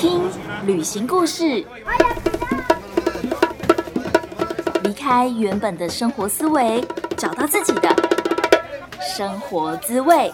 听旅行故事，离开原本的生活思维，找到自己的生活滋味。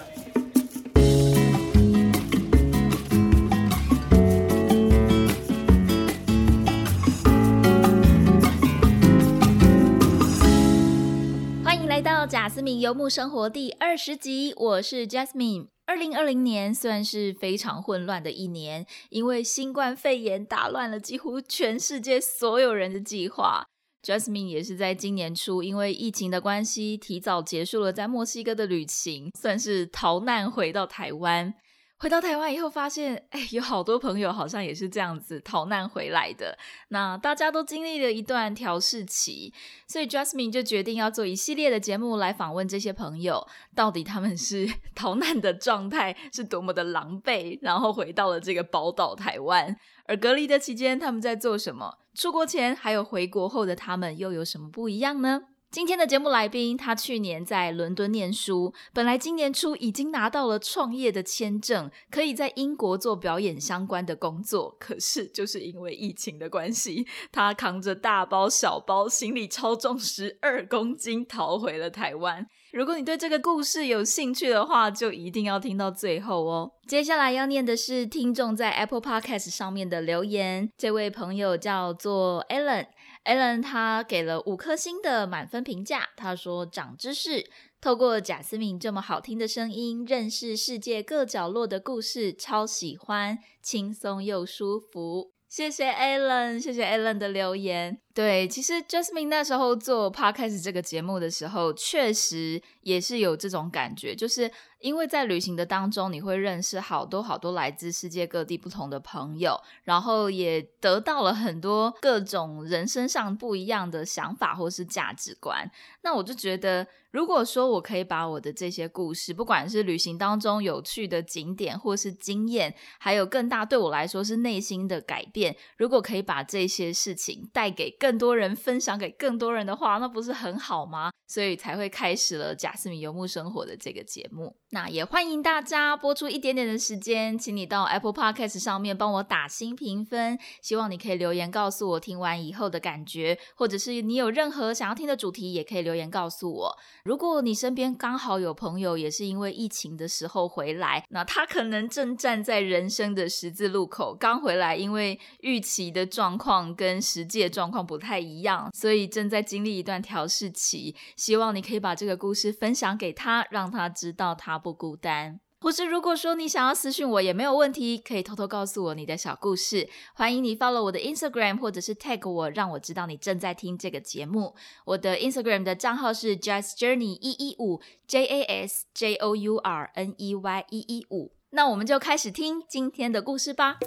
欢迎来到贾斯敏游牧生活第二十集，我是 Jasmine。二零二零年算是非常混乱的一年，因为新冠肺炎打乱了几乎全世界所有人的计划。Jasmine 也是在今年初，因为疫情的关系，提早结束了在墨西哥的旅行，算是逃难回到台湾。回到台湾以后，发现哎，有好多朋友好像也是这样子逃难回来的。那大家都经历了一段调试期，所以 Jasmine 就决定要做一系列的节目来访问这些朋友，到底他们是 逃难的状态是多么的狼狈，然后回到了这个宝岛台湾，而隔离的期间他们在做什么？出国前还有回国后的他们又有什么不一样呢？今天的节目来宾，他去年在伦敦念书，本来今年初已经拿到了创业的签证，可以在英国做表演相关的工作。可是就是因为疫情的关系，他扛着大包小包，行李超重十二公斤，逃回了台湾。如果你对这个故事有兴趣的话，就一定要听到最后哦。接下来要念的是听众在 Apple Podcast 上面的留言，这位朋友叫做 Alan。Alan 他给了五颗星的满分评价，他说长知识，透过贾斯敏这么好听的声音，认识世界各角落的故事，超喜欢，轻松又舒服。谢谢 Alan，谢谢 Alan 的留言。对，其实 Jasmine 那时候做 Podcast 这个节目的时候，确实也是有这种感觉，就是因为在旅行的当中，你会认识好多好多来自世界各地不同的朋友，然后也得到了很多各种人生上不一样的想法或是价值观。那我就觉得，如果说我可以把我的这些故事，不管是旅行当中有趣的景点，或是经验，还有更大对我来说是内心的改变，如果可以把这些事情带给更更多人分享给更多人的话，那不是很好吗？所以才会开始了贾斯米游牧生活的这个节目。那也欢迎大家播出一点点的时间，请你到 Apple Podcast 上面帮我打新评分。希望你可以留言告诉我听完以后的感觉，或者是你有任何想要听的主题，也可以留言告诉我。如果你身边刚好有朋友也是因为疫情的时候回来，那他可能正站在人生的十字路口，刚回来，因为预期的状况跟实际的状况不不太一样，所以正在经历一段调试期。希望你可以把这个故事分享给他，让他知道他不孤单。或是如果说你想要私讯我也没有问题，可以偷偷告诉我你的小故事。欢迎你 follow 我的 Instagram 或者是 tag 我，让我知道你正在听这个节目。我的 Instagram 的账号是 Jazz Journey 一一五 J A S J O U R N E Y 一一五。那我们就开始听今天的故事吧。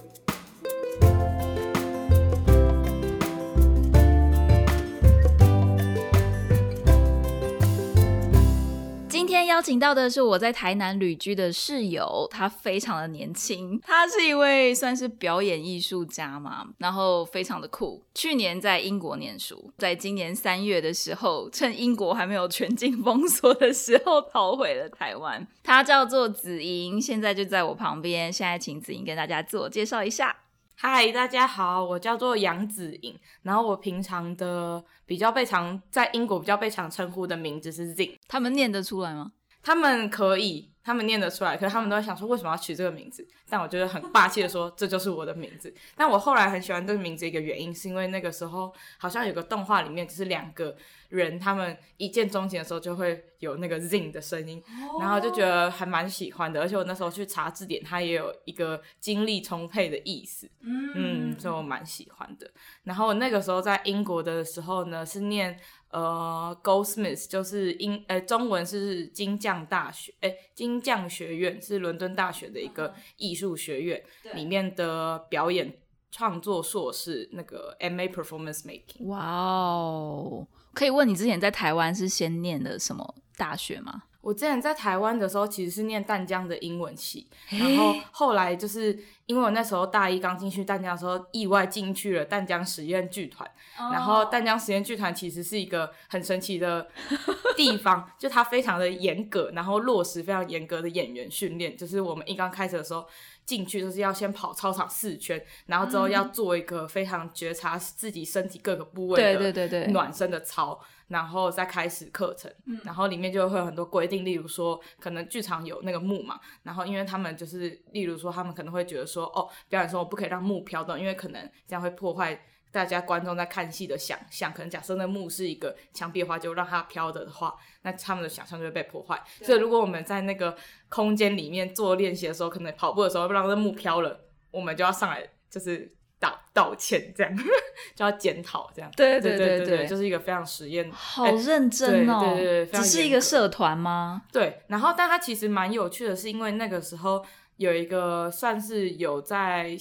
今天邀请到的是我在台南旅居的室友，他非常的年轻，他是一位算是表演艺术家嘛，然后非常的酷。去年在英国念书，在今年三月的时候，趁英国还没有全境封锁的时候，逃回了台湾。他叫做子莹，现在就在我旁边。现在请子莹跟大家自我介绍一下。嗨，大家好，我叫做杨子颖，然后我平常的比较被常在英国比较被常称呼的名字是 Zin。他们念得出来吗？他们可以，他们念得出来，可是他们都在想说为什么要取这个名字。但我觉得很霸气的说，这就是我的名字。但我后来很喜欢这个名字，一个原因是因为那个时候好像有个动画里面，就是两个人他们一见钟情的时候就会有那个 zing 的声音，然后就觉得还蛮喜欢的。而且我那时候去查字典，它也有一个精力充沛的意思，嗯，所以我蛮喜欢的。然后那个时候在英国的时候呢，是念。呃，Goldsmith 就是英，呃，中文是金匠大学，哎，金匠学院是伦敦大学的一个艺术学院里面的表演创作硕士，那个 M A Performance Making。哇哦，可以问你之前在台湾是先念的什么大学吗？我之前在台湾的时候，其实是念淡江的英文系，然后后来就是因为我那时候大一刚进去淡江的时候，意外进去了淡江实验剧团，然后淡江实验剧团其实是一个很神奇的 地方，就它非常的严格，然后落实非常严格的演员训练，就是我们一刚开始的时候。进去就是要先跑操场四圈，然后之后要做一个非常觉察自己身体各个部位的暖身的操，然后再开始课程。然后里面就会有很多规定，例如说可能剧场有那个幕嘛，然后因为他们就是例如说他们可能会觉得说，哦，表演说我不可以让幕飘动，因为可能这样会破坏。大家观众在看戏的想象，可能假设那幕是一个墙壁的话，就让它飘的的话，那他们的想象就会被破坏。所以如果我们在那个空间里面做练习的时候，可能跑步的时候让那幕飘了，我们就要上来就是道道歉，这样 就要检讨，这样。对对对对，就是一个非常实验，好认真哦。对对对，只是一个社团吗？对。然后，但它其实蛮有趣的，是因为那个时候有一个算是有在。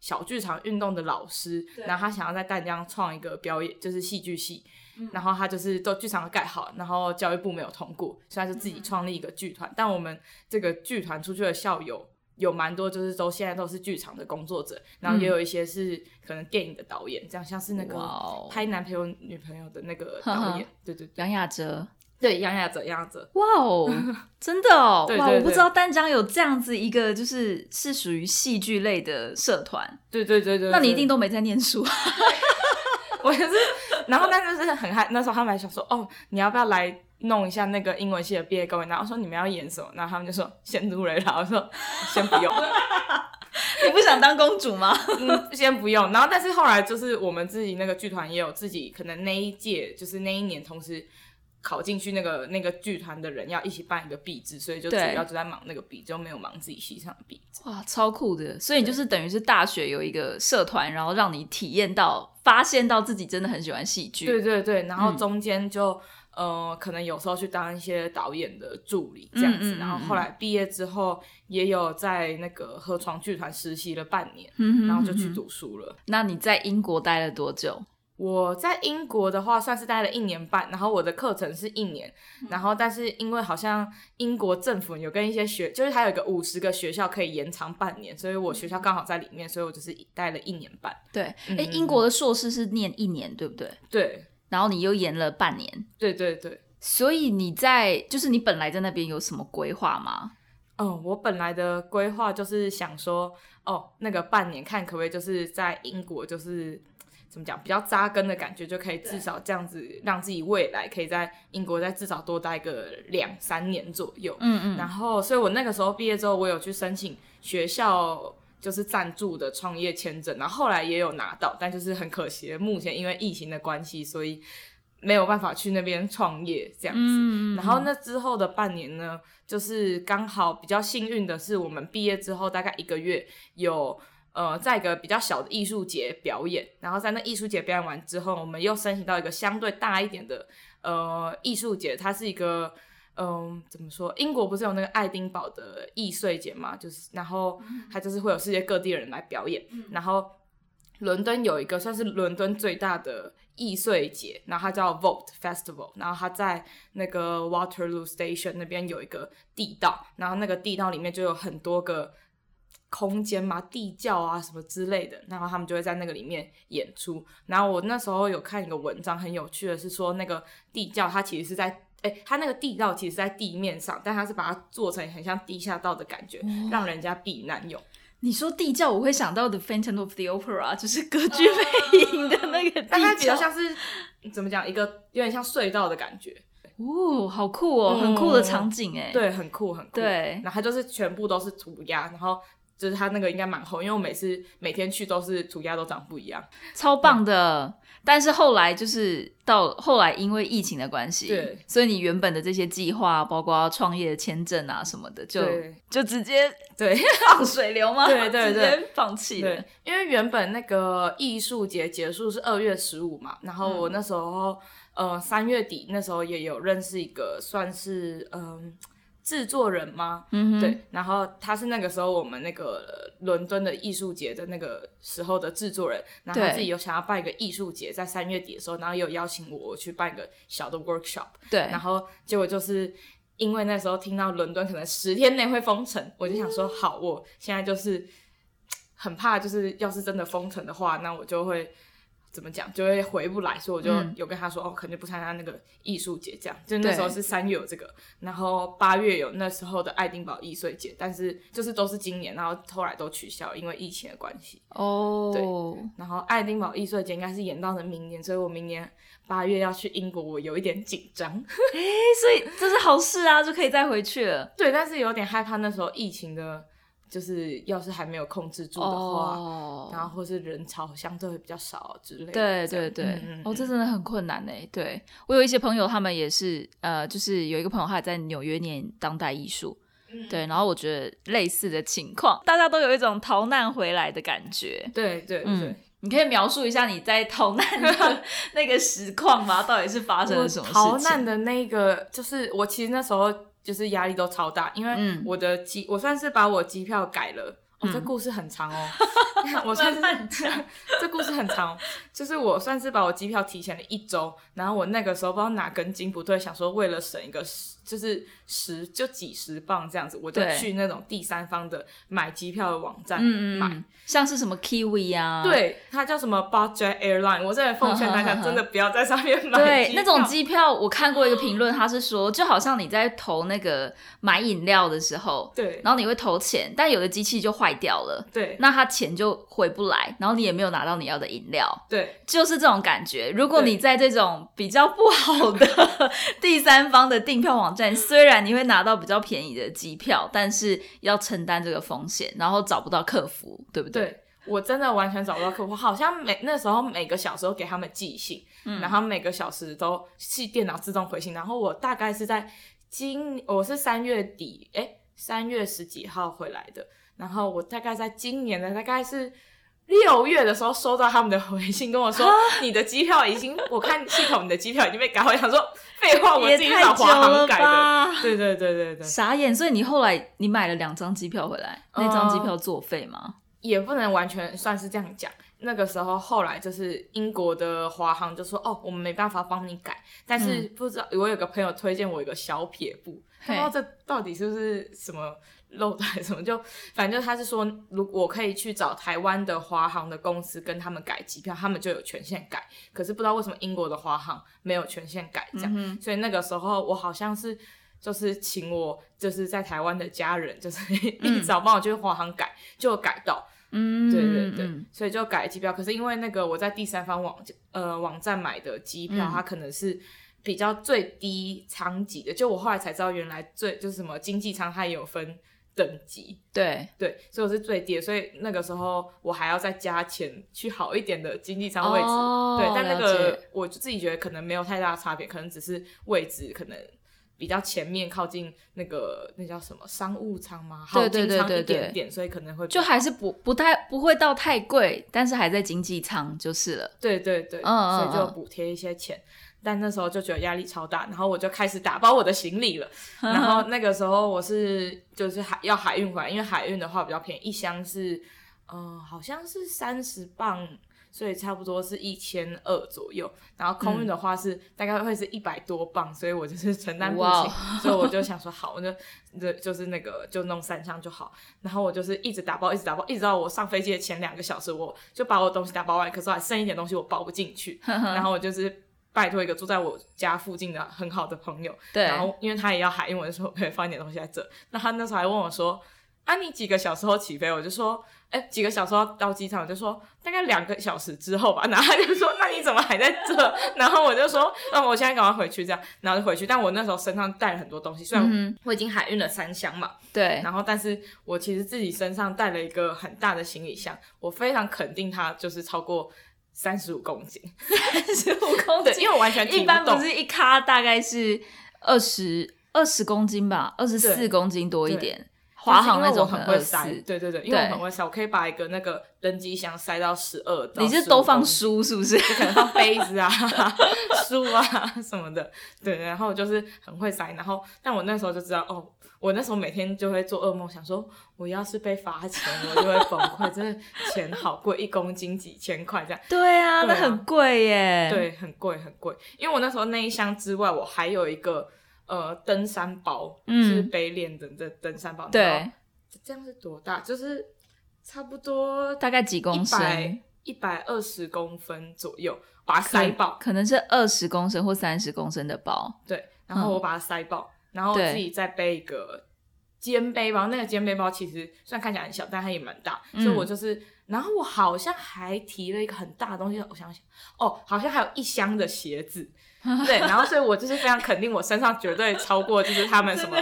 小剧场运动的老师，然后他想要在淡江创一个表演，就是戏剧系，然后他就是都剧场盖好，然后教育部没有通过，所以他就自己创立一个剧团。但我们这个剧团出去的校友有蛮多，就是都现在都是剧场的工作者，然后也有一些是可能电影的导演，这样像是那个拍男朋友女朋友的那个导演，对对，杨雅哲。对，杨雅哲，杨雅哲，哇哦，真的哦，哇，我不知道丹江有这样子一个，就是是属于戏剧类的社团，对对对对，那你一定都没在念书，我也是，然后但就是很害，那时候他们还想说，哦，你要不要来弄一下那个英文系的毕业公演？然后说你们要演什么？然后他们就说先入雷了，我说先不用，你不想当公主吗？嗯，先不用。然后但是后来就是我们自己那个剧团也有自己，可能那一届就是那一年同时。考进去那个那个剧团的人要一起办一个毕制，所以就主要就在忙那个毕，就没有忙自己戏上的毕。哇，超酷的！所以你就是等于是大学有一个社团，然后让你体验到、发现到自己真的很喜欢戏剧。对对对，然后中间就呃，可能有时候去当一些导演的助理这样子，然后后来毕业之后也有在那个河床剧团实习了半年，然后就去读书了。那你在英国待了多久？我在英国的话，算是待了一年半，然后我的课程是一年，然后但是因为好像英国政府有跟一些学，就是还有一个五十个学校可以延长半年，所以我学校刚好在里面，所以我就是待了一年半。对，哎，英国的硕士是念一年，对不对？对，然后你又延了半年。对对对，所以你在就是你本来在那边有什么规划吗？哦，我本来的规划就是想说，哦，那个半年看可不可以就是在英国就是。怎么讲？比较扎根的感觉，就可以至少这样子，让自己未来可以在英国再至少多待个两三年左右。嗯嗯。然后，所以我那个时候毕业之后，我有去申请学校就是赞助的创业签证，然后后来也有拿到，但就是很可惜，目前因为疫情的关系，所以没有办法去那边创业这样子。嗯嗯。然后那之后的半年呢，就是刚好比较幸运的是，我们毕业之后大概一个月有。呃，在一个比较小的艺术节表演，然后在那艺术节表演完之后，我们又申请到一个相对大一点的呃艺术节，它是一个嗯怎么说？英国不是有那个爱丁堡的易碎节嘛？就是然后它就是会有世界各地的人来表演，然后伦敦有一个算是伦敦最大的易碎节，然后它叫 Vault Festival，然后它在那个 Waterloo Station 那边有一个地道，然后那个地道里面就有很多个。空间嘛，地窖啊什么之类的，然后他们就会在那个里面演出。然后我那时候有看一个文章，很有趣的是说，那个地窖它其实是在，哎，它那个地道其实在地面上，但它是把它做成很像地下道的感觉，让人家避难用。你说地窖，我会想到 The Phantom of the Opera，就是歌剧魅影的那个，但它比较像是怎么讲，一个有点像隧道的感觉。哦，好酷哦，很酷的场景哎。对，很酷很酷。对，然后它就是全部都是涂鸦，然后。就是它那个应该蛮厚，因为我每次每天去都是涂鸦都长不一样，超棒的。但是后来就是到后来因为疫情的关系，对，所以你原本的这些计划，包括创业签证啊什么的，就就直接对 放水流吗？对对对，放弃了。因为原本那个艺术节结束是二月十五嘛，然后我那时候呃三月底那时候也有认识一个算是嗯。制作人吗？嗯，对，然后他是那个时候我们那个伦敦的艺术节的那个时候的制作人，然后他自己有想要办一个艺术节，在三月底的时候，然后有邀请我去办一个小的 workshop，对，然后结果就是因为那时候听到伦敦可能十天内会封城，我就想说，好，我现在就是很怕，就是要是真的封城的话，那我就会怎么讲，就会回不来，所以我就嗯有跟他说，哦，肯定不参加那个艺术节，这样。就那时候是三月有这个，然后八月有那时候的爱丁堡艺术节，但是就是都是今年，然后后来都取消，因为疫情的关系。哦，对然后爱丁堡艺术节应该是延到了明年，所以我明年八月要去英国，我有一点紧张。哎，所以这是好事啊，就可以再回去了。对，但是有点害怕那时候疫情的，就是要是还没有控制住的话，哦，然后或是人潮相对会比较少之类的。对对对，哦，这嗯真的很困难呢。对我有一些朋友，他们也是，呃，就是有一个朋友他也在纽约念当代艺术，嗯对，然后我觉得类似的情况，大家都有一种逃难回来的感觉。对对对。嗯，你可以描述一下你在逃难的 那个实况吗？到底是发生了什么事情？逃难的那个，就是我其实那时候就是压力都超大，因为嗯我的机，我算是把我机票改了。哦，这嗯故事很长哦，我算是 这故事很长哦，就是我算是把我机票提前了一周，然后我那个时候不知道哪根筋不对，想说为了省一个十，就是十就几十磅这样子，我就去那种第三方的买机票的网站买。嗯像是什么 Kiwi 啊，对，它叫什么 Budget Airline，我真的奉劝大家真的不要在上面买对，那种机票，我看过一个评论，他是说，就好像你在投那个买饮料的时候，对然后你会投钱，但有的机器就坏掉了，对那他钱就回不来，然后你也没有拿到你要的饮料，对就是这种感觉。如果你在这种比较不好的 第三方的订票网站，虽然你会拿到比较便宜的机票，但是要承担这个风险，然后找不到客服，对不对？对，我真的完全找不到客服，好像每那时候每个小时都给他们寄信，嗯然后每个小时都是电脑自动回信，然后我大概是在今我是三月底，哎，三月十几号回来的，然后我大概在今年的大概是。六月的时候收到他们的回信，跟我说你的机票已经，我看系统你的机票已经被改。我想说废话，我自己找华航了改的。对对对对对，傻眼，所以你后来你买了两张机票回来，那张机哦票作废吗？也不能完全算是这样讲。那个时候后来就是英国的华航就说，哦，我们没办法帮你改，但是不知道、我有个朋友推荐我一个小撇步，不知道这到底是不是什么漏的还是什么，就反正他是说，如果我可以去找台湾的华航的公司跟他们改机票，他们就有权限改。可是不知道为什么英国的华航没有权限改这样，嗯所以那个时候我好像是。就是请我就是在台湾的家人，就是一早帮我去华航改，就改到，嗯，对对对，嗯所以就改机票。可是因为那个我在第三方网呃网站买的机票，嗯它可能是比较最低舱级的，就我后来才知道，原来最就是什么经济舱它也有分等级，对，对，所以我是最低的，所以那个时候我还要再加钱去好一点的经济舱位置。哦对，但那个我就自己觉得可能没有太大的差别，可能只是位置可能。比较前面靠近那个那叫什么商务舱吗？对好经舱对对对对一点点，所以可能会就还是不不太不会到太贵，但是还在经济舱就是了。对对对，嗯嗯所以就嗯补贴一些钱。但那时候就觉得压力超大，然后我就开始打包我的行李了。然 后那个时候我是就是海要海运回来，因为海运的话比较便宜，一箱是嗯、呃好像是三十磅，所以差不多是一千二左右。然后空运的话是、大概会是一百多磅，所以我就是承担不起，所以我就想说好，我就就就是那个就弄三箱就好。然后我就是一直打包，一直打包，一直到我上飞机的前两个小时，我就把我东西打包完，可是我还剩一点东西我包不进去，然后我就是。拜托一个住在我家附近的很好的朋友，对，然后因为他也要海运，我就说我可以放一点东西在这。那他那时候还问我说：“啊，你几个小时后起飞？”我就说：“哎，几个小时后到机场？”我就说：“大概两个小时之后吧。”然后他就说：“那你怎么还在这？”然后我就说：“那我现在赶快回去，这样。”然后就回去。但我那时候身上带了很多东西，虽然我已经海运了三箱嘛，对，然后但是我其实自己身上带了一个很大的行李箱，我非常肯定它就是超过三十五公斤。三十五 公对，斤，因为我完全一般动不是一咖大概是二十二十公斤吧，二十四公斤多一点。华航那种可能会塞，对对对，因为我很会塞，我可以把一个那个登机箱塞到十二到你是都放书是不是？可能放杯子啊、书啊什么的，对，然后就是很会塞，然后但我那时候就知道，哦，我那时候每天就会做噩梦，想说我要是被罚钱，我就会崩溃，真的钱好贵，一公斤几千块这样，对啊，那很贵耶。，对，很贵很贵，因为我那时候那一箱之外，我还有一个。呃登山包，嗯是背链的这登山包。对，这样是多大？就是差不多大概几公升？一百二十公分左右，把它塞爆。可能是二十公升或三十公升的包。对，然后我把它塞爆，然后自己再背一个肩背包。那个肩背包其实虽然看起来很小，但它也蛮大，嗯所以我就是，然后我好像还提了一个很大的东西，我想想，哦，好像还有一箱的鞋子。对，然后所以我就是非常肯定，我身上绝对超过就是他们什么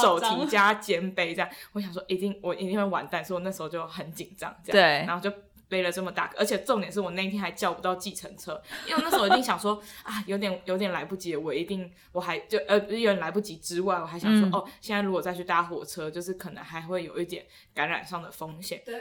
手提加肩背这样。我想说一定我一定会完蛋，所以我那时候就很紧张，这样。对然后就背了这么大个，而且重点是我那一天还叫不到计程车，因为我那时候一定想说啊，有点有点来不及，我一定我还就呃有点来不及之外，我还想说、嗯哦，现在如果再去搭火车，就是可能还会有一点感染上的风险。对，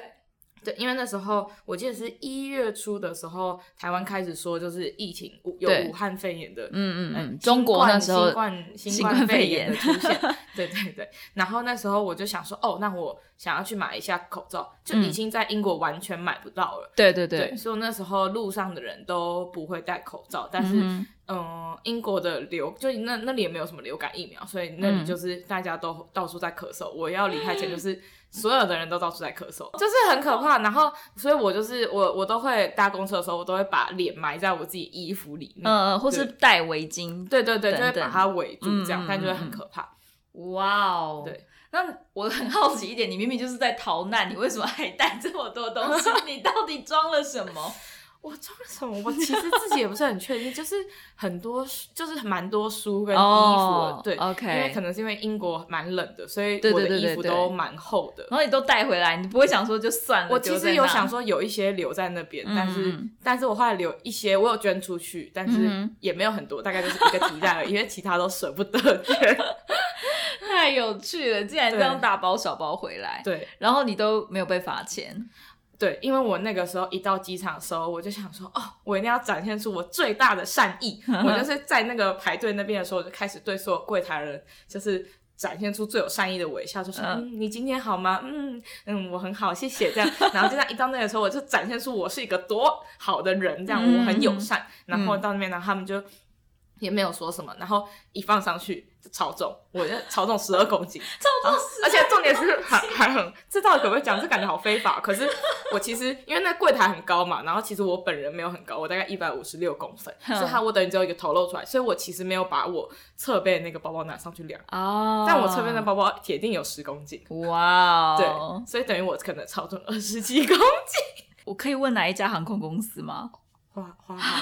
对，因为那时候我记得是一月初的时候，台湾开始说就是疫情武有武汉肺炎的，嗯嗯呃嗯，中国那时候新冠新新冠肺炎炎的出现，对对对。然后那时候我就想说，哦，那我想要去买一下口罩，就已嗯经在英国完全买不到了。对对对，所以我那时候路上的人都不会戴口罩，但是嗯嗯、英国的流就那那里也没有什么流感疫苗，所以那里嗯就是大家都到处在咳嗽。我要离开前就是 所有的人都到处在咳嗽，就是很可怕。然后，所以我就是我我都会搭公车的时候，我都会把脸埋在我自己衣服里面，嗯，或是戴围巾。对对对，就会把它围住这样，嗯但就会很可怕。哇哦，对。那我很好奇一点，你明明就是在逃难，你为什么还带这么多东西？你到底装了什么？我装了什么？我其实自己也不是很确定，就是很多书，就是蛮多书跟衣服对 OK 因为可能是因为英国蛮冷的，所以对我的衣服都蛮厚的。然后你都带回来，你不会想说就算了？我其实有想，说有一些留在那边，嗯但是嗯但是我后来留一些，我有捐出去，但是嗯也没有很多，大概就是一个提袋而已，因为其他都舍不得捐。太有趣了，竟然这样大包小包回来，对然后你都没有被罚钱。对，因为我那个时候一到机场的时候，我就想说，哦，我一定要展现出我最大的善意。我就是在那个排队那边的时候，我就开始对所有柜台人就是。展现出最有善意的微笑，就说：“嗯嗯，你今天好吗？嗯嗯，我很好，谢谢。”这样，然后就这样一到那个时候，我就展现出我是一个多好的人，这样嗯我很友善。然后嗯到那边，然后他们就也没有说什么，然后一放上去就超重，我就超重十二公斤，超重而且重点是还还很，这到底可不可以讲？这感觉好非法。可是我 其实因为那柜台很高嘛，然后其实我本人没有很高，我大概一百五十六公分，哼所以它我等于只有一个头露出来，所以我其实没有把我侧背的那个包包拿上去量，哦但我侧背的包包铁定有十公斤。哇对哦，，所以等于我可能超重二十七公斤。我可以问哪一家航空公司吗？花花花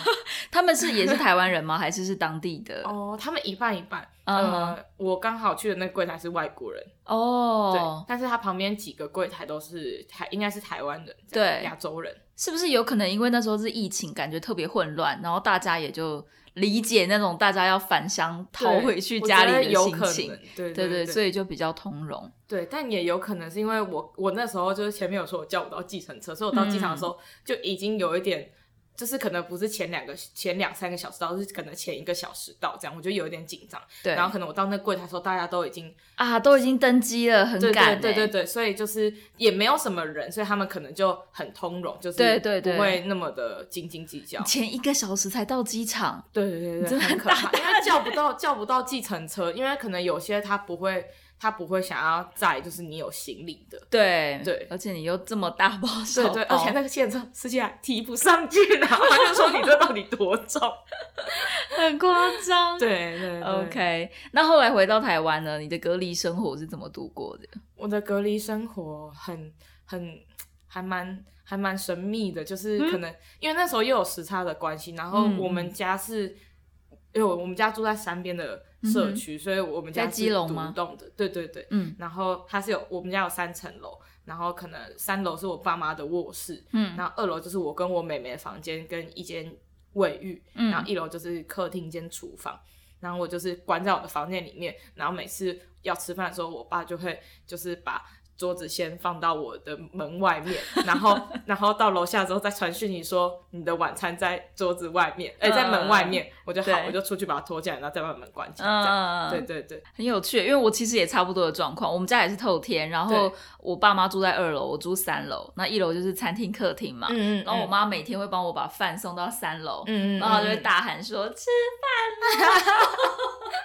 他们是也是台湾人吗？还是是当地的？哦，他们一半一半。嗯呃，我刚好去的那个柜台是外国人哦，对哦，，但是他旁边几个柜台都是台，应该是台湾人，这对亚洲人。是不是有可能因为那时候是疫情，感觉特别混乱，然后大家也就理解那种大家要返乡逃回去家里的心情能，，对对对所以就比较通融。对，但也有可能是因为我我那时候就是前面有说我叫不到计程车，所以我到机场的时候嗯就已经有一点。就是可能不是前两个前两三个小时到，是可能前一个小时到这样，我就有一点紧张。对，然后可能我到那柜台的时候，大家都已经啊，都已经登机了，很对赶、欸，对对对对，所以就是也没有什么人，所以他们可能就很通融，就是对对对不会那么的斤斤计较。前一个小时才到机场，对对对对，真的很很可怕，因为叫不到叫不到计程车，因为可能有些他不会他不会想要载，就是你有行李的。对对而且你又这么大包小包，对对，而且那个计程车司机还提不上去，然 后他就说你这到底多重？很夸张。对对对，OK。那后来回到台湾呢？你的隔离生活是怎么度过的？我的隔离生活很很还蛮还蛮神秘的，就是可能、因为那时候又有时差的关系，然后嗯我们家是，因为我们家住在山边的社区，所以我们家在是基隆吗独栋的，对对对，嗯。然后它是有我们家有三层楼，然后可能三楼是我爸妈的卧室，嗯。然后二楼就是我跟我妹妹的房间跟一间卫浴，嗯。然后一楼就是客厅兼厨房。然后我就是关在我的房间里面，然后每次要吃饭的时候，我爸就会就是把桌子先放到我的门外面，然后 然后到楼下之后再传讯你说你的晚餐在桌子外面，哎、在门外面，我就好，我就出去把它拖进来，然后再把门关起来，这样。嗯，对对对，很有趣，因为我其实也差不多的状况，我们家也是透天，然后我爸妈住在二楼，我住三楼，那一楼就是餐厅、客厅嘛，嗯嗯然后我妈每天会帮我把饭送到三楼，嗯嗯，然后就会嗯大喊说吃饭了，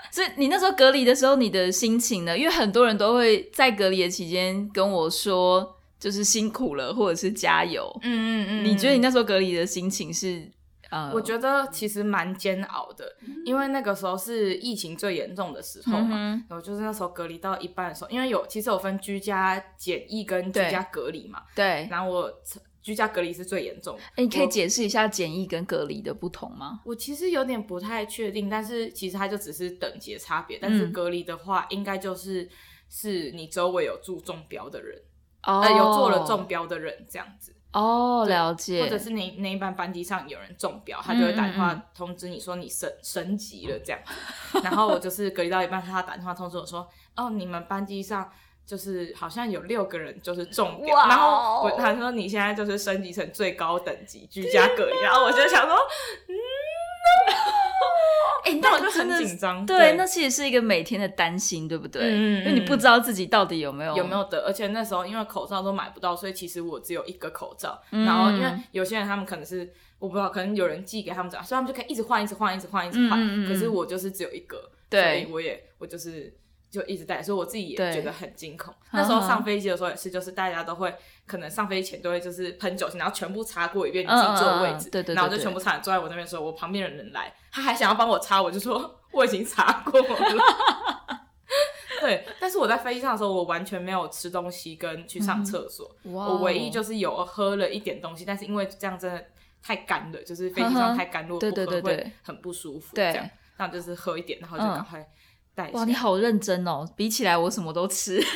所以你那时候隔离的时候，你的心情呢？因为很多人都会在隔离的期间跟我说，就是辛苦了，或者是加油。嗯嗯嗯，你觉得你那时候隔离的心情是？呃，我觉得其实蛮煎熬的，因为那个时候是疫情最严重的时候嘛，然后就是那时候隔离到一半的时候，因为有其实有分居家检疫跟居家隔离嘛，对，然后我居家隔离是最严重的。哎，你可以解释一下检疫跟隔离的不同吗？我其实有点不太确定，但是其实它就只是等级差别，但是隔离的话，应该就是是你周围有住中标的人，呃，有做了中标的人这样子。哦，了解。或者是那那一班班机上有人中标，他就会打电话通知你说你升升级了这样。然后我就是隔离到一半，他打电话通知我说，哦，你们班机上就是好像有六个人就是中标，然后我他说你现在就是升级成最高等级居家隔离，然后我就想说，嗯。哎，那我就很紧张。对，那其实是一个每天的担心，对不对？嗯因为你不知道自己到底有没有有没有得，而且那时候因为口罩都买不到，所以其实我只有一个口罩。然后因为有些人他们可能是我不知道，可能有人寄给他们这样，所以他们就可以一直换，一直换，一直换，一直换。嗯可是我就是只有一个，所以我也我就是。就一直戴，所以我自己也觉得很惊恐。那时候上飞机的时候也是，就是大家都会可能上飞机前都会就是喷酒精，然后全部擦过一遍你自己坐的位置，对对，然后就全部擦。坐在我那边的时候，我旁边的人来，他还想要帮我擦，我就说我已经擦过了。对，但是我在飞机上的时候，我完全没有吃东西跟去上厕所，我唯一就是有喝了一点东西，但是因为这样真的太干了，就是飞机上太干，如果不喝会很不舒服。这样，那就是喝一点，然后就赶快。哇，你好认真哦！比起来，我什么都吃。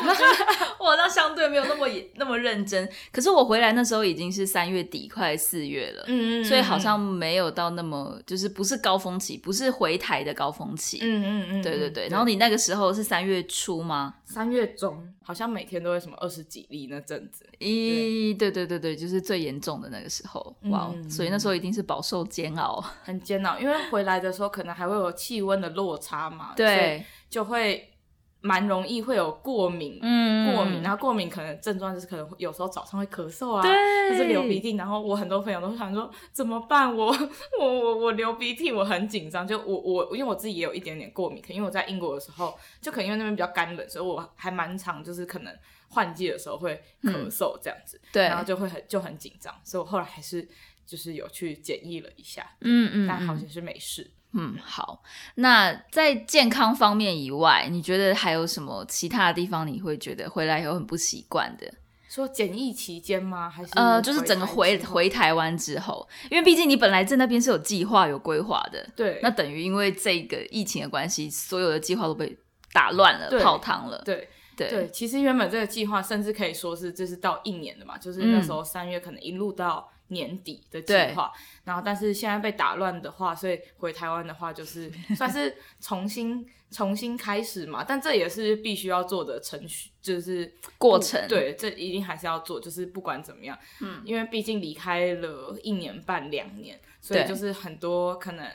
我那相对没有那么那么认真。可是我回来那时候已经是三月底，快四月了，嗯嗯，所以好像没有到那么，就是不是高峰期，不是回台的高峰期。嗯嗯嗯，对对对。然后你那个时候是三月初吗？三月中，好像每天都会什么二十几例那阵子。咦，对对对对，就是最严重的那个时候。哇，所以那时候一定是饱受煎熬，很煎熬，因为回来的时候可能还会有气温的落差嘛。对，就会蛮容易会有过敏，嗯，过敏，然后过敏可能症状就是可能有时候早上会咳嗽啊，就是流鼻涕，然后我很多朋友都想说怎么办？我 我我我流鼻涕，我很紧张，就我我因为我自己也有一点点过敏，可因为我在英国的时候，就可能因为那边比较干冷，所以我还蛮常就是可能换季的时候会咳嗽这样子，对，然后就会很就很紧张，所以我后来还是就是有去检疫了一下，嗯嗯，但好像是没事。嗯，好。那在健康方面以外，你觉得还有什么其他的地方你会觉得回来以后很不习惯的？说检疫期间吗？还是呃，就是整个回回台湾之后，因为毕竟你本来在那边是有计划、有规划的。对。那等于因为这个疫情的关系，所有的计划都被打乱了、泡汤了。对对对。其实原本这个计划甚至可以说是，就是到一年的嘛，就是那时候三月可能一路到。年底的计划，然后但是现在被打乱的话，所以回台湾的话就是 算是重新重新开始嘛。但这也是必须要做的程序，就是 过程。对，这一定还是要做，就是不管怎么样，嗯，因为毕竟离开了一年半两年，所以就是很多可能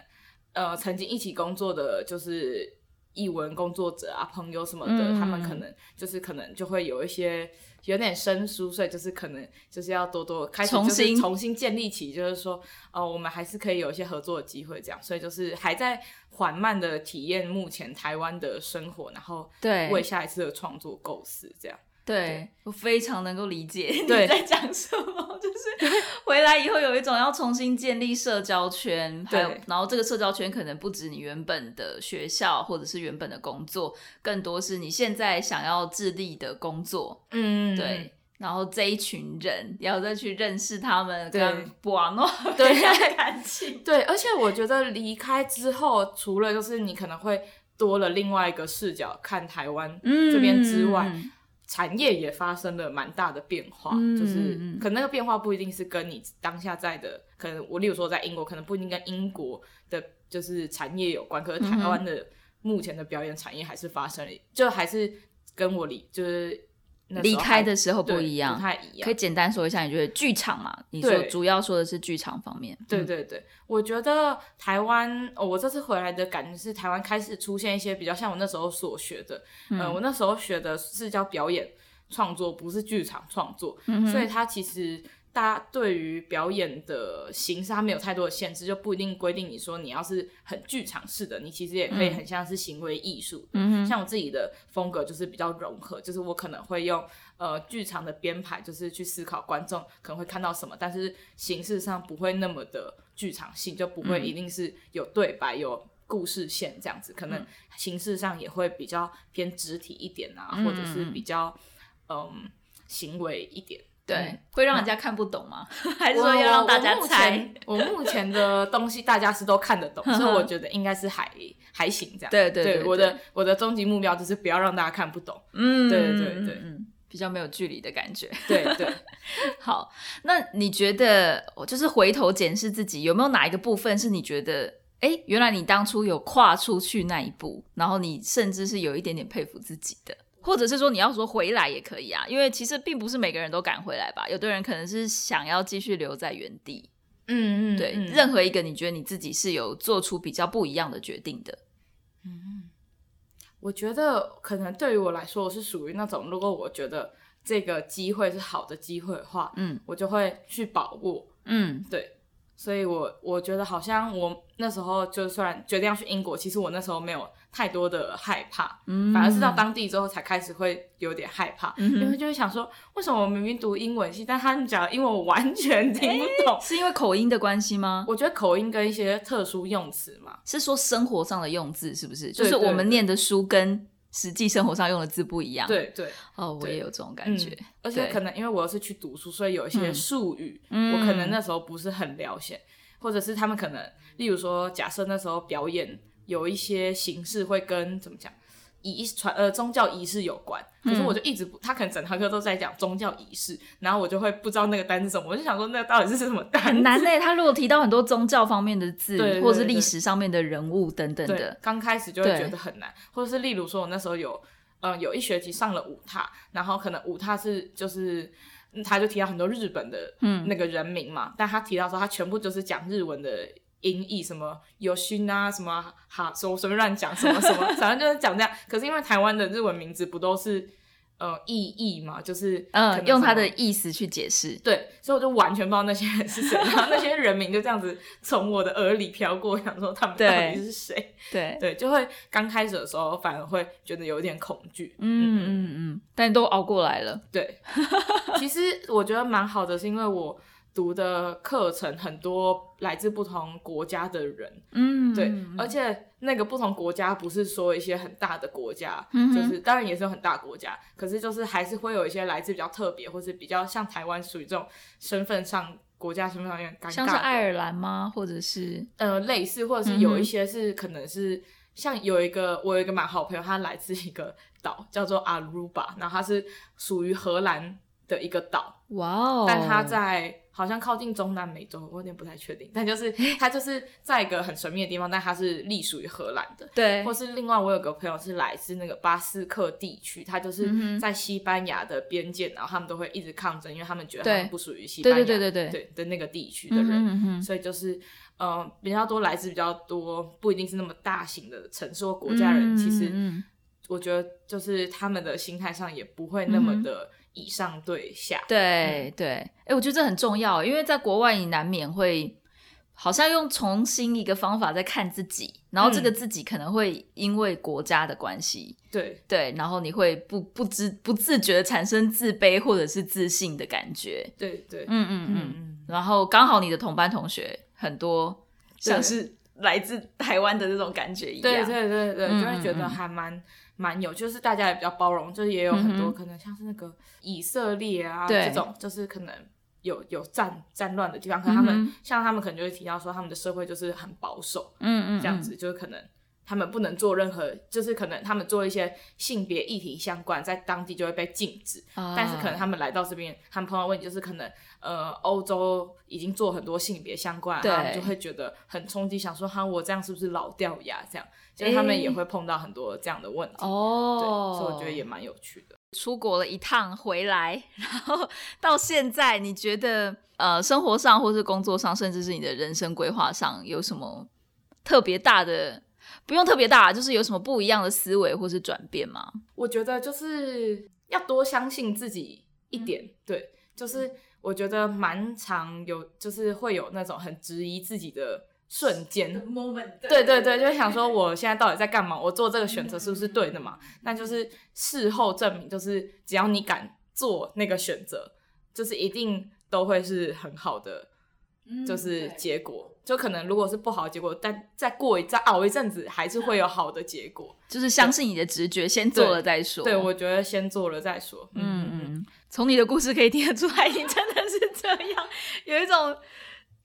呃曾经一起工作的就是译文工作者啊朋友什么的，他们可能就是可能就会有一些。有点生疏，所以就是可能就是要多多开始，重新重新建立起，就是说，哦，我们还是可以有一些合作的机会，这样，所以就是还在缓慢的体验目前台湾的生活，然后对为下一次的创作构思，这样。对。我非常能够理解你在讲什么，就是回来以后有一种要重新建立社交圈，还有然后这个社交圈可能不止你原本的学校或者是原本的工作，更多是你现在想要致力的工作，嗯，对，然后这一群人要再去认识他们，跟网络对感情，对，而且我觉得离开之后，除了就是你可能会多了另外一个视角看台湾这边之外。产业也发生了蛮大的变化，就是可能那个变化不一定是跟你当下在的，可能我例如说在英国，可能不一定跟英国的就是产业有关，可是台湾的目前的表演产业还是发生了，就还是跟我离就是。离开的时候不一样，不太一样。可以简单说一下，你觉得剧场嘛？你说主要说的是剧场方面。对对对，我觉得台湾，我这次回来的感觉是台湾开始出现一些比较像我那时候所学的。嗯，我那时候学的是叫表演创作，不是剧场创作，所以它其实大家对于表演的形式，它没有太多的限制，就不一定规定你说你要是很剧场式的，你其实也可以很像是行为艺术。嗯像我自己的风格就是比较融合，就是我可能会用呃剧场的编排，就是去思考观众可能会看到什么，但是形式上不会那么的剧场性，就不会一定是有对白有。故事线这样子，可能形式上也会比较偏肢体一点啊，或者是比较嗯行为一点，对，会让人家看不懂吗？还是说要让大家猜？我目前的东西大家是都看得懂，所以我觉得应该是还还行这样。对对对，我的我的终极目标就是不要让大家看不懂。嗯，对对对，比较没有距离的感觉。对对，好，那你觉得，就是回头检视自己，有没有哪一个部分是你觉得？哎，原来你当初有跨出去那一步，然后你甚至是有一点点佩服自己的，或者是说你要说回来也可以啊，因为其实并不是每个人都敢回来吧，有的人可能是想要继续留在原地。嗯嗯，对，任何一个你觉得你自己是有做出比较不一样的决定的。嗯，我觉得可能对于我来说，我是属于那种，如果我觉得这个机会是好的机会的话，嗯，我就会去把握。嗯，对。所以，我我觉得好像我那时候就算决定要去英国，其实我那时候没有太多的害怕，嗯。反而是到当地之后才开始会有点害怕，因为就会想说，为什么我明明读英文系，但他们讲英文我完全听不懂，是因为口音的关系吗？我觉得口音跟一些特殊用词嘛，是说生活上的用字是不是？就是我们念的书跟。实际生活上用的字不一样，对对，哦，我也有这种感觉，而且可能因为我是去读书，所以有一些术语，我可能那时候不是很了解，或者是他们可能，例如说，假设那时候表演有一些形式会跟怎么讲？仪传呃宗教仪式有关，可是我就一直不，他可能整堂课都在讲宗教仪式，然后我就会不知道那个单是什么，我就想说那个到底是什么单？很难嘞，他如果提到很多宗教方面的字，或者是历史上面的人物等等的，刚开始就会觉得很难，或者是例如说我那时候有呃有一学期上了五踏，然后可能五踏是就是他就提到很多日本的那个人名嘛，但他提到说他全部就是讲日文的。音译什么有勋啊，什么哈，说随便乱讲什么什么，反正就是讲这样。可是因为台湾的日文名字不都是呃意译嘛，就是嗯用它的意思去解释。对，所以我就完全不知道那些人是谁，然后那些人名就这样子从我的耳里飘过，想说他们到底是谁？对对，就会刚开始的时候反而会觉得有点恐惧。嗯嗯嗯，但都熬过来了。对，其实我觉得蛮好的，是因为我。读的课程很多来自不同国家的人，嗯，对，而且那个不同国家不是说一些很大的国家，就是当然也是有很大国家，可是就是还是会有一些来自比较特别，或是比较像台湾属于这种身份上国家身份上有点尴尬，像是爱尔兰吗？或者是呃类似，或者是有一些是可能是像有一个我有一个蛮好朋友，他来自一个岛叫做阿鲁巴，然后他是属于荷兰的一个岛，哇哦，但它在。好像靠近中南美洲，我有点不太确定。但就是它就是在一个很神秘的地方，但它是隶属于荷兰的。对，或是另外我有个朋友是来自那个巴斯克地区，他就是在西班牙的边界，然后他们都会一直抗争，因为他们觉得他们不属于西班牙对对对对对的那个地区的人，所以就是呃比较多来自比较多不一定是那么大型的城市或国家人，其实我觉得就是他们的心态上也不会那么的。以上对下，对对，哎，我觉得这很重要，因为在国外你难免会好像用重新一个方法在看自己，然后这个自己可能会因为国家的关系，对。对，然后你会不不知不自觉的产生自卑或者是自信的感觉，对对，嗯嗯嗯，然后刚好你的同班同学很多像是来自台湾的那种感觉一样，对对对对，就会觉得还蛮。蛮有，就是大家也比较包容，就是也有很多可能像是那个以色列啊这种，就是可能有有战战乱的地方，可能他们像他们可能就会提到说他们的社会就是很保守，嗯嗯，这样子就是可能他们不能做任何，就是可能他们做一些性别议题相关，在当地就会被禁止，但是可能他们来到这边，他们碰到问题就是可能呃欧洲已经做很多性别相关，他们就会觉得很冲击，想说哈我这样是不是老掉牙这样。所以他们也会碰到很多这样的问题哦，对，所以我觉得也蛮有趣的。出国了一趟回来，然后到现在，你觉得呃，生活上或是工作上，甚至是你的人生规划上，有什么特别大的？不用特别大，就是有什么不一样的思维或是转变吗？我觉得就是要多相信自己一点，对。就是我觉得蛮常有，就是会有那种很质疑自己的瞬间。moment，对对对，就会想说我现在到底在干嘛？我做这个选择是不是对的嘛？那就是事后证明，就是只要你敢做那个选择，就是一定都会是很好的，就是结果。就可能如果是不好的结果，但再过一再熬一阵子，还是会有好的结果。就是相信你的直觉，先做了再说。对，我觉得先做了再说。嗯嗯从你的故事可以听得出来，你真的是这样，有一种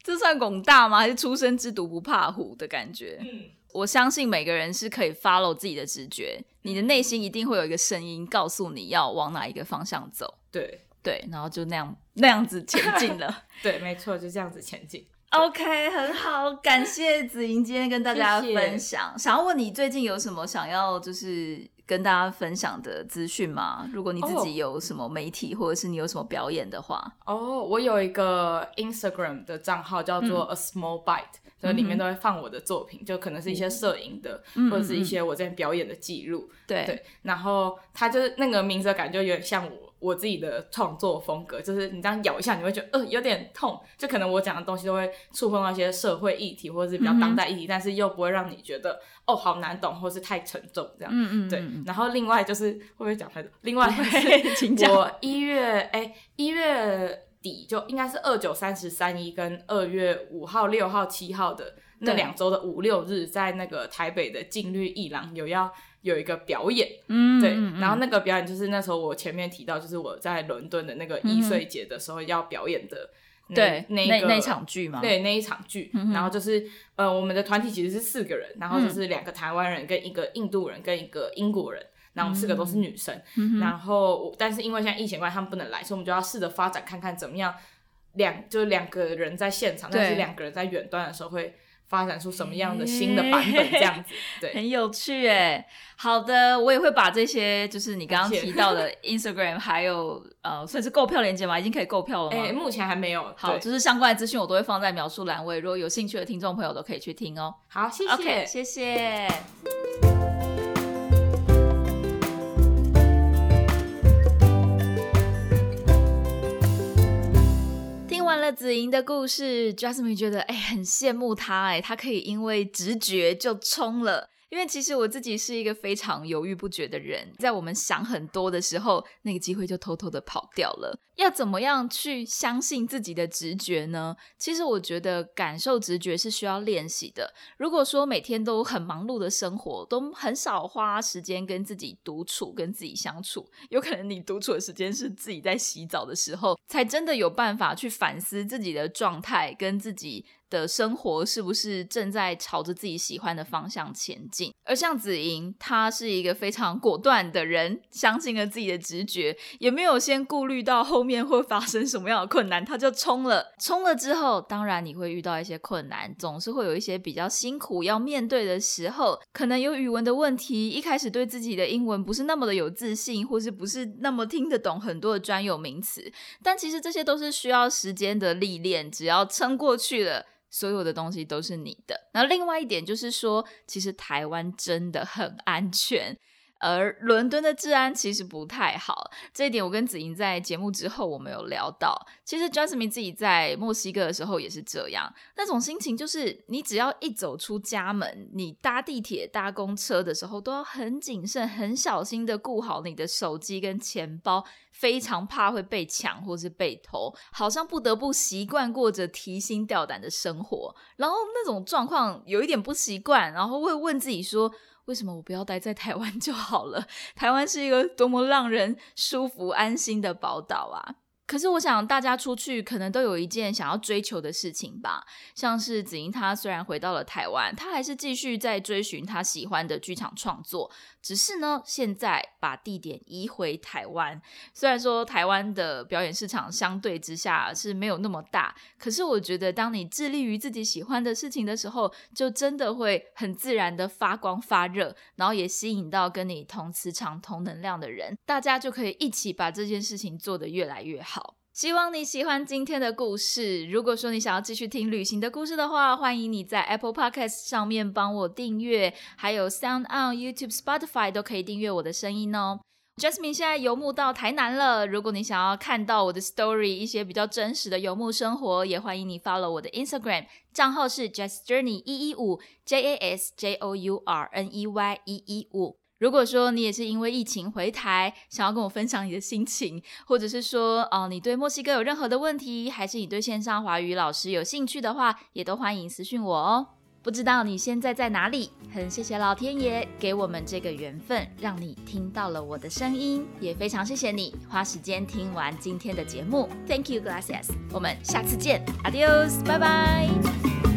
这算拱大吗？还是初生之犊不怕虎的感觉？嗯，我相信每个人是可以 follow 自己的直觉，你的内心一定会有一个声音告诉你要往哪一个方向走。对对，然后就那样那样子前进了。对，没错，就这样子前进。OK，很好，感谢子莹今天跟大家谢谢。分享。想要问你最近有什么想要就是跟大家分享的资讯吗？如果你自己有什么媒体或者是你有什么表演的话，哦，我有一个 Instagram 的账号叫做 A Small Bite，、所以里面都会放我的作品，就可能是一些摄影的，或者是一些我在表演的记录。对。对，然后它就是那个名字的感觉有点像我我自己的创作风格，就是你这样咬一下，你会觉得呃有点痛，就可能我讲的东西都会触碰到一些社会议题或者是比较当代议题，但是又不会让你觉得哦好难懂或是太沉重这样。嗯嗯，对，然后另外就是会不会讲太多？另外是请讲我一月哎一月底就应该是二九三十三一跟二月五号六号七号的那对两周的五六日，在那个台北的静律艺廊有要有一个表演，嗯对，然后那个表演就是那时候我前面提到，就是我在伦敦的那个易碎节的时候要表演的对那个那那场剧吗？对那一场剧，嗯然后就是呃，我们的团体其实是四个人，然后就是两个台湾人跟一个印度人跟一个英国人，然后我们四个都是女生，嗯。然后但是因为现在疫情关系他们不能来，所以我们就要试着发展看看怎么样两就是两个人在现场，但是两个人在远端的时候会发展出什么样的新的版本这样子，对。很有趣哎。好的，我也会把这些就是你刚刚提到的 Instagram 还有呃算是购票链接吗？已经可以购票了吗？哎、目前还没有。好，就是相关的资讯我都会放在描述栏位，如果有兴趣的听众朋友都可以去听哦。好，谢谢。谢谢。了子莹的故事，Jasmine 觉得哎、很羡慕她哎，她可以因为直觉就冲了。因为其实我自己是一个非常犹豫不决的人，在我们想很多的时候，那个机会就偷偷的跑掉了。要怎么样去相信自己的直觉呢？其实我觉得感受直觉是需要练习的。如果说每天都很忙碌的生活，都很少花时间跟自己独处、跟自己相处，有可能你独处的时间是自己在洗澡的时候，才真的有办法去反思自己的状态跟自己的生活是不是正在朝着自己喜欢的方向前进。而像子莹，她是一个非常果断的人，相信了自己的直觉，也没有先顾虑到后面会发生什么样的困难，她就冲了。冲了之后，当然你会遇到一些困难，总是会有一些比较辛苦要面对的时候，可能有语文的问题，一开始对自己的英文不是那么的有自信，或是不是那么听得懂很多的专有名词，但其实这些都是需要时间的历练，只要撑过去了。所有的东西都是你的。那另外一点就是说，其实台湾真的很安全。而伦敦的治安其实不太好，这一点我跟子莹在节目之后我们有聊到。其实 Jasmine 自己在墨西哥的时候也是这样，那种心情就是你只要一走出家门，你搭地铁、搭公车的时候都要很谨慎、很小心的顾好你的手机跟钱包，非常怕会被抢或是被偷，好像不得不习惯过着提心吊胆的生活。然后那种状况有一点不习惯，然后会问自己说。为什么我不要待在台湾就好了？台湾是一个多么让人舒服安心的宝岛啊！可是我想大家出去可能都有一件想要追求的事情吧，像是子英她虽然回到了台湾，她还是继续在追寻她喜欢的剧场创作，只是呢现在把地点移回台湾。虽然说台湾的表演市场相对之下是没有那么大，可是我觉得当你致力于自己喜欢的事情的时候，就真的会很自然的发光发热，然后也吸引到跟你同磁场、同能量的人，大家就可以一起把这件事情做得越来越好。希望你喜欢今天的故事。如果说你想要继续听旅行的故事的话，欢迎你在 Apple Podcast 上面帮我订阅，还有 Sound on YouTube、Spotify 都可以订阅我的声音哦。Jasmine 现在游牧到台南了。如果你想要看到我的 story，一些比较真实的游牧生活，也欢迎你 follow 我的 Instagram 账号是 JasJourney 一一五 J A S J O U R N E Y 一一五。如果说你也是因为疫情回台，想要跟我分享你的心情，或者是说哦你对墨西哥有任何的问题，还是你对线上华语老师有兴趣的话，也都欢迎私讯我哦。不知道你现在在哪里？很谢谢老天爷给我们这个缘分，让你听到了我的声音，也非常谢谢你花时间听完今天的节目。Thank you, gracias。我们下次见，Adios，拜拜。